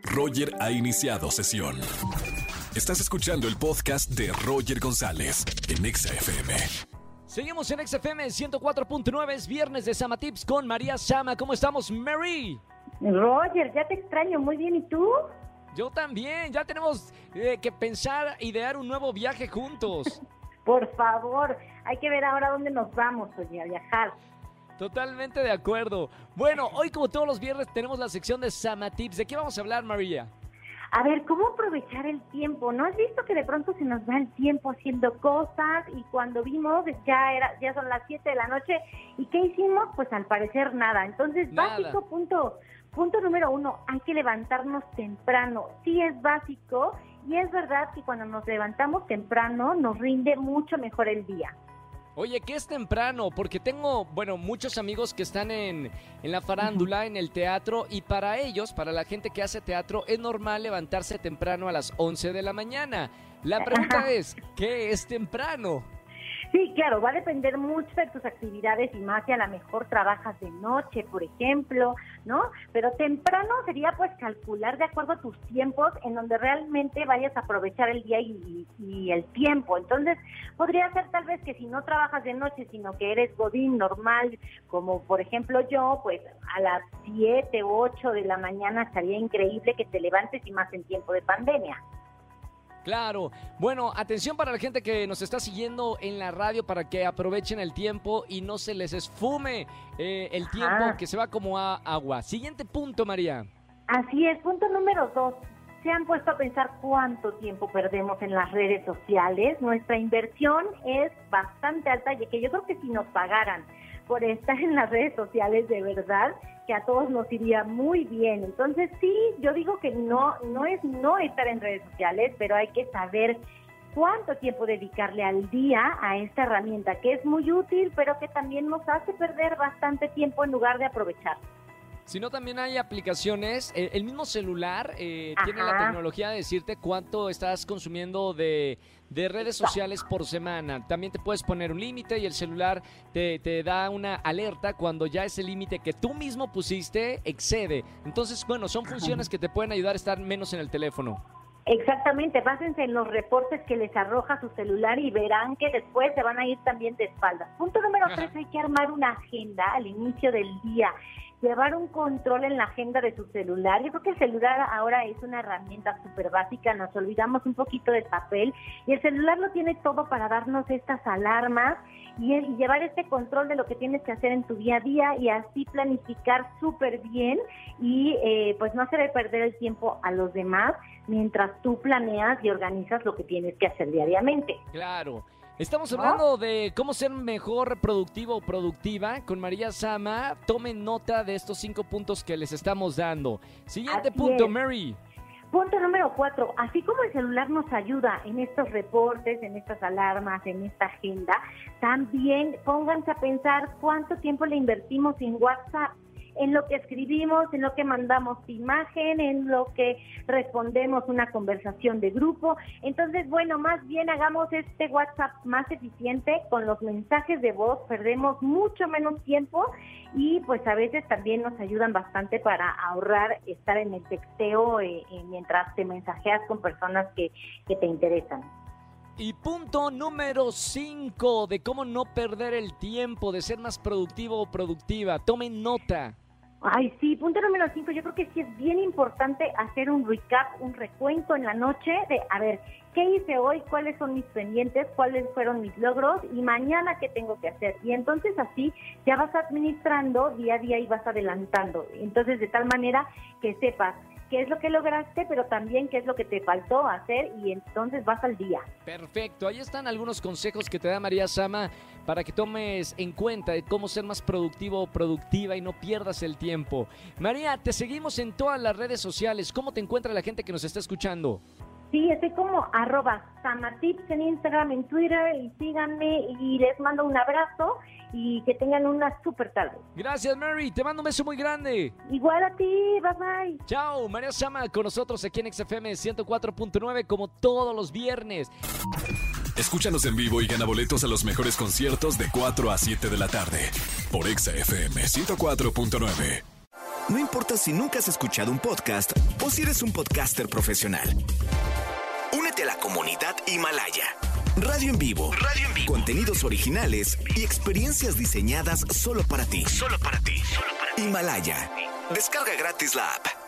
Roger ha iniciado sesión. Estás escuchando el podcast de Roger González en Exa FM. Seguimos en XFM 104.9, es viernes de Sama Tips con María Sama. ¿Cómo estamos, Mary? Roger, ya te extraño muy bien. ¿Y tú? Yo también, ya tenemos eh, que pensar, idear un nuevo viaje juntos. Por favor, hay que ver ahora dónde nos vamos, oye, a viajar. Totalmente de acuerdo. Bueno, hoy como todos los viernes tenemos la sección de Sama Tips. ¿De qué vamos a hablar, María? A ver, ¿cómo aprovechar el tiempo? ¿No has visto que de pronto se nos va el tiempo haciendo cosas y cuando vimos ya era ya son las 7 de la noche y qué hicimos? Pues al parecer nada. Entonces, Nada. básico punto punto número uno, hay que levantarnos temprano. Sí es básico y es verdad que cuando nos levantamos temprano nos rinde mucho mejor el día. Oye, ¿qué es temprano? Porque tengo, bueno, muchos amigos que están en, en la farándula, en el teatro, y para ellos, para la gente que hace teatro, es normal levantarse temprano a las 11 de la mañana. La pregunta es, ¿qué es temprano? Sí, claro, va a depender mucho de tus actividades y más si a lo mejor trabajas de noche, por ejemplo, ¿no? Pero temprano sería pues calcular de acuerdo a tus tiempos en donde realmente vayas a aprovechar el día y, y el tiempo. Entonces, podría ser tal vez que si no trabajas de noche, sino que eres godín normal, como por ejemplo yo, pues a las 7 u 8 de la mañana estaría increíble que te levantes y más en tiempo de pandemia. Claro. Bueno, atención para la gente que nos está siguiendo en la radio para que aprovechen el tiempo y no se les esfume eh, el tiempo que se va como a agua. Siguiente punto, María. Así es. Punto número dos. ¿Se han puesto a pensar cuánto tiempo perdemos en las redes sociales? Nuestra inversión es bastante alta y que yo creo que si nos pagaran por estar en las redes sociales de verdad, que a todos nos iría muy bien. Entonces sí, yo digo que no, no es no estar en redes sociales, pero hay que saber cuánto tiempo dedicarle al día a esta herramienta que es muy útil, pero que también nos hace perder bastante tiempo en lugar de aprovechar. Si no, también hay aplicaciones. eh, el mismo celular eh, tiene la tecnología de decirte cuánto estás consumiendo de, de redes sociales por semana. También te puedes poner un límite y el celular te, te da una alerta cuando ya ese límite que tú mismo pusiste excede. Entonces, bueno, son funciones que te pueden ayudar a estar menos en el teléfono. Exactamente, básense en los reportes que les arroja su celular y verán que después se van a ir también de espaldas. Punto número tres, hay que armar una agenda al inicio del día, llevar un control en la agenda de su celular. Yo creo que el celular ahora es una herramienta súper básica, nos olvidamos un poquito del papel y el celular lo tiene todo para darnos estas alarmas y, y llevar este control de lo que tienes que hacer en tu día a día y así planificar súper bien y eh, pues no hacer perder el tiempo a los demás mientras tú planeas y organizas lo que tienes que hacer diariamente. Claro. Estamos hablando de cómo ser mejor productivo o productiva con María Sama. Tomen nota de estos cinco puntos que les estamos dando. Siguiente Así punto, es. Mary. Punto número cuatro, así como el celular nos ayuda en estos reportes, en estas alarmas, en esta agenda, también pónganse a pensar cuánto tiempo le invertimos en WhatsApp, en lo que escribimos, en lo que mandamos imagen, en lo que respondemos una conversación de grupo. Entonces, bueno, más bien hagamos este WhatsApp más eficiente con los mensajes de voz, perdemos mucho menos tiempo y pues a veces también nos ayudan bastante para ahorrar estar en el texteo eh, eh, mientras te mensajeas con personas que, que te interesan. Y punto número 5 de cómo no perder el tiempo, de ser más productivo o productiva. Tomen nota. Ay, sí, punto número cinco, yo creo que sí es bien importante hacer un recap, un recuento en la noche de, a ver, ¿qué hice hoy? ¿Cuáles son mis pendientes? ¿Cuáles fueron mis logros? Y mañana, ¿qué tengo que hacer? Y entonces así ya vas administrando día a día y vas adelantando. Entonces, de tal manera que sepas qué es lo que lograste, pero también qué es lo que te faltó hacer y entonces vas al día. Perfecto, ahí están algunos consejos que te da María Sama para que tomes en cuenta de cómo ser más productivo o productiva y no pierdas el tiempo. María, te seguimos en todas las redes sociales. ¿Cómo te encuentra la gente que nos está escuchando? Sí, estoy como arroba samatips en Instagram, en Twitter y síganme y les mando un abrazo y que tengan una super tarde. Gracias, Mary. Te mando un beso muy grande. Igual a ti, bye bye. Chao, María Sama con nosotros aquí en XFM 104.9 como todos los viernes. Escúchanos en vivo y gana boletos a los mejores conciertos de 4 a 7 de la tarde por Exa FM 104.9. No importa si nunca has escuchado un podcast o si eres un podcaster profesional. A la comunidad Himalaya. Radio en vivo. Radio en vivo. Contenidos originales y experiencias diseñadas solo para ti. Solo para ti. Solo para ti. Himalaya. Descarga gratis la app.